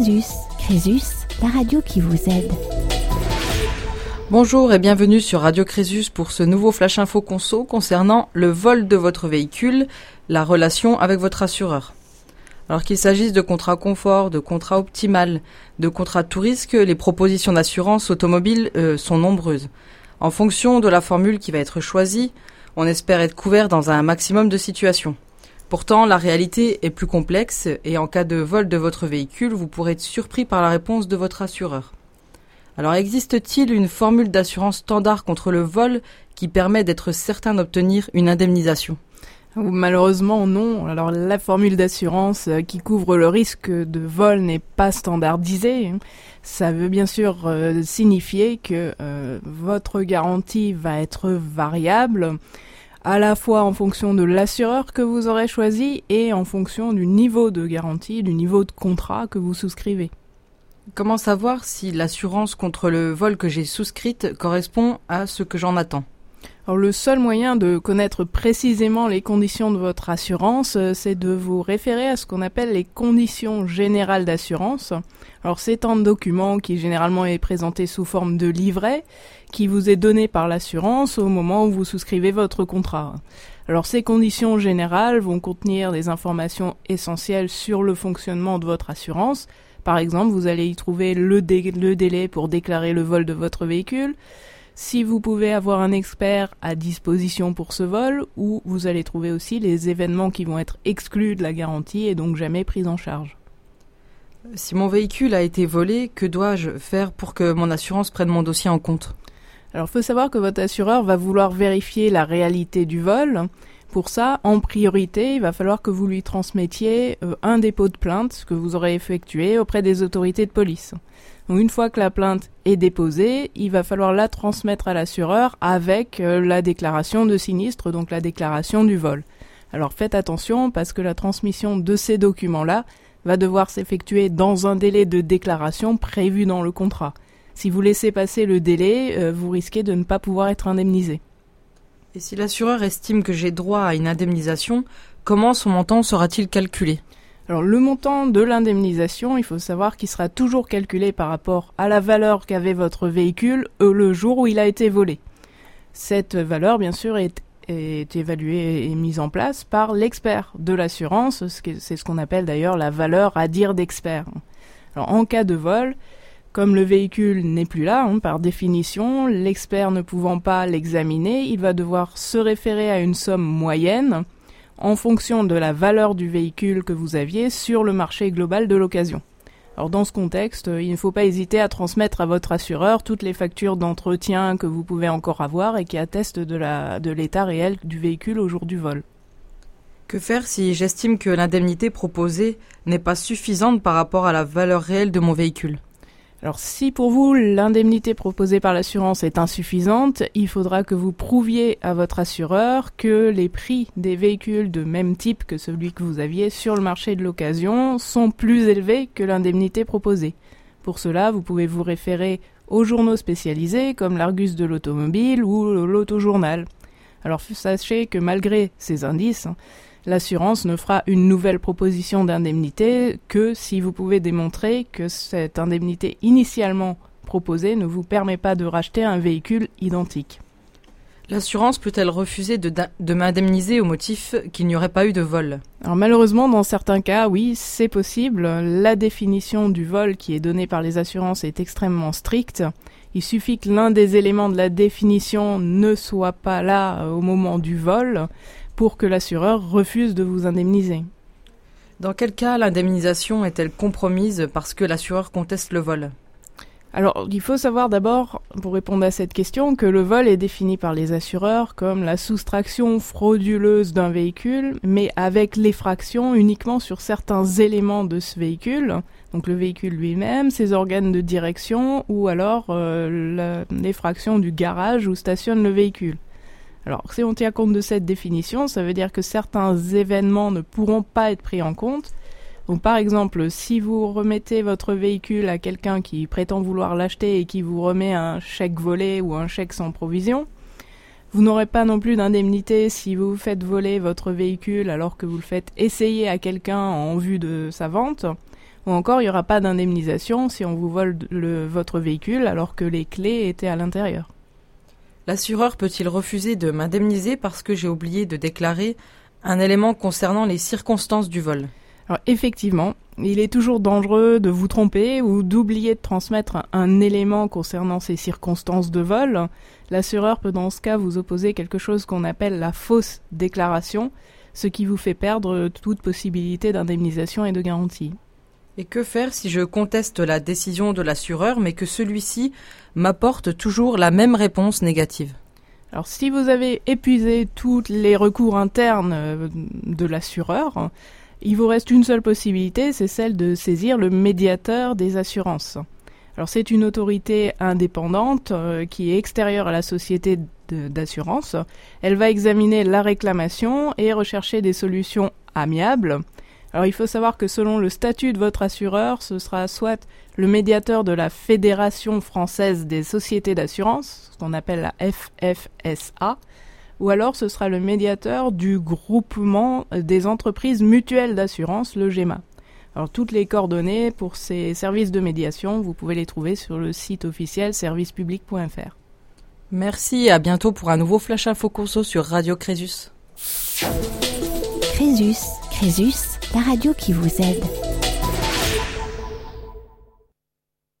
Crésus. Crésus, la radio qui vous aide. Bonjour et bienvenue sur Radio Crésus pour ce nouveau Flash Info Conso concernant le vol de votre véhicule, la relation avec votre assureur. Alors qu'il s'agisse de contrats confort, de contrats optimal, de contrats tout risque, les propositions d'assurance automobile euh, sont nombreuses. En fonction de la formule qui va être choisie, on espère être couvert dans un maximum de situations. Pourtant, la réalité est plus complexe et en cas de vol de votre véhicule, vous pourrez être surpris par la réponse de votre assureur. Alors existe-t-il une formule d'assurance standard contre le vol qui permet d'être certain d'obtenir une indemnisation? Malheureusement non. Alors la formule d'assurance euh, qui couvre le risque de vol n'est pas standardisée. Ça veut bien sûr euh, signifier que euh, votre garantie va être variable à la fois en fonction de l'assureur que vous aurez choisi et en fonction du niveau de garantie, du niveau de contrat que vous souscrivez. Comment savoir si l'assurance contre le vol que j'ai souscrite correspond à ce que j'en attends? Alors le seul moyen de connaître précisément les conditions de votre assurance, euh, c'est de vous référer à ce qu'on appelle les conditions générales d'assurance. Alors c'est un document qui généralement est présenté sous forme de livret qui vous est donné par l'assurance au moment où vous souscrivez votre contrat. Alors ces conditions générales vont contenir des informations essentielles sur le fonctionnement de votre assurance. Par exemple, vous allez y trouver le, délai pour déclarer le vol de votre véhicule, si vous pouvez avoir un expert à disposition pour ce vol, ou vous allez trouver aussi les événements qui vont être exclus de la garantie et donc jamais pris en charge. Si mon véhicule a été volé, que dois-je faire pour que mon assurance prenne mon dossier en compte? Alors il faut savoir que votre assureur va vouloir vérifier la réalité du vol. Pour ça, en priorité, il va falloir que vous lui transmettiez euh, un dépôt de plainte que vous aurez effectué auprès des autorités de police une fois que la plainte est déposée, il va falloir la transmettre à l'assureur avec euh, la déclaration de sinistre, donc la déclaration du vol. Alors faites attention parce que la transmission de ces documents-là va devoir s'effectuer dans un délai de déclaration prévu dans le contrat. Si vous laissez passer le délai, euh, vous risquez de ne pas pouvoir être indemnisé. Et si l'assureur estime que j'ai droit à une indemnisation, comment son montant sera-t-il calculé? Alors le montant de l'indemnisation, il faut savoir qu'il sera toujours calculé par rapport à la valeur qu'avait votre véhicule le jour où il a été volé. Cette valeur, bien sûr, est, évaluée et mise en place par l'expert de l'assurance, c'est ce qu'on appelle d'ailleurs la valeur à dire d'expert. Alors en cas de vol, comme le véhicule n'est plus là, hein, par définition, l'expert ne pouvant pas l'examiner, il va devoir se référer à une somme moyenne en fonction de la valeur du véhicule que vous aviez sur le marché global de l'occasion. Alors dans ce contexte, euh, il ne faut pas hésiter à transmettre à votre assureur toutes les factures d'entretien que vous pouvez encore avoir et qui attestent de l'état réel du véhicule au jour du vol. Que faire si j'estime que l'indemnité proposée n'est pas suffisante par rapport à la valeur réelle de mon véhicule? Alors si pour vous l'indemnité proposée par l'assurance est insuffisante, il faudra que vous prouviez à votre assureur que les prix des véhicules de même type que celui que vous aviez sur le marché de l'occasion sont plus élevés que l'indemnité proposée. Pour cela, vous pouvez vous référer aux journaux spécialisés comme l'Argus de l'automobile ou l'Autojournal. Alors sachez que malgré ces indices, l'assurance ne fera une nouvelle proposition d'indemnité que si vous pouvez démontrer que cette indemnité initialement proposée ne vous permet pas de racheter un véhicule identique. L'assurance peut-elle refuser de, m'indemniser au motif qu'il n'y aurait pas eu de vol? Alors malheureusement, dans certains cas, oui, c'est possible. La définition du vol qui est donnée par les assurances est extrêmement stricte. Il suffit que l'un des éléments de la définition ne soit pas là au moment du vol pour que l'assureur refuse de vous indemniser. Dans quel cas l'indemnisation est-elle compromise parce que l'assureur conteste le vol? Alors, il faut savoir d'abord, pour répondre à cette question, que le vol est défini par les assureurs comme la soustraction frauduleuse d'un véhicule, mais avec l'effraction uniquement sur certains éléments de ce véhicule, donc le véhicule lui-même, ses organes de direction, ou alors euh, l'effraction du garage où stationne le véhicule. Alors, si on tient compte de cette définition, ça veut dire que certains événements ne pourront pas être pris en compte. Donc, par exemple, si vous remettez votre véhicule à quelqu'un qui prétend vouloir l'acheter et qui vous remet un chèque volé ou un chèque sans provision, vous n'aurez pas non plus d'indemnité si vous faites voler votre véhicule alors que vous le faites essayer à quelqu'un en vue de sa vente. Ou encore, il n'y aura pas d'indemnisation si on vous vole le, votre véhicule alors que les clés étaient à l'intérieur. L'assureur peut-il refuser de m'indemniser parce que j'ai oublié de déclarer un élément concernant les circonstances du vol? Alors effectivement, il est toujours dangereux de vous tromper ou d'oublier de transmettre un élément concernant ces circonstances de vol. L'assureur peut dans ce cas vous opposer quelque chose qu'on appelle la fausse déclaration, ce qui vous fait perdre toute possibilité d'indemnisation et de garantie. Et que faire si je conteste la décision de l'assureur mais que celui-ci m'apporte toujours la même réponse négative? Alors si vous avez épuisé tous les recours internes euh, de l'assureur, il vous reste une seule possibilité, c'est celle de saisir le médiateur des assurances. Alors c'est une autorité indépendante euh, qui est extérieure à la société d'assurance. Elle va examiner la réclamation et rechercher des solutions amiables. Alors il faut savoir que selon le statut de votre assureur, ce sera soit le médiateur de la Fédération française des sociétés d'assurance, ce qu'on appelle la FFSA, ou alors ce sera le médiateur du groupement des entreprises mutuelles d'assurance, le GEMA. Alors toutes les coordonnées pour ces services de médiation, vous pouvez les trouver sur le site officiel servicepublic.fr. Merci et à bientôt pour un nouveau Flash Info Conso sur Radio Crésus. Crésus, Crésus, la radio qui vous aide.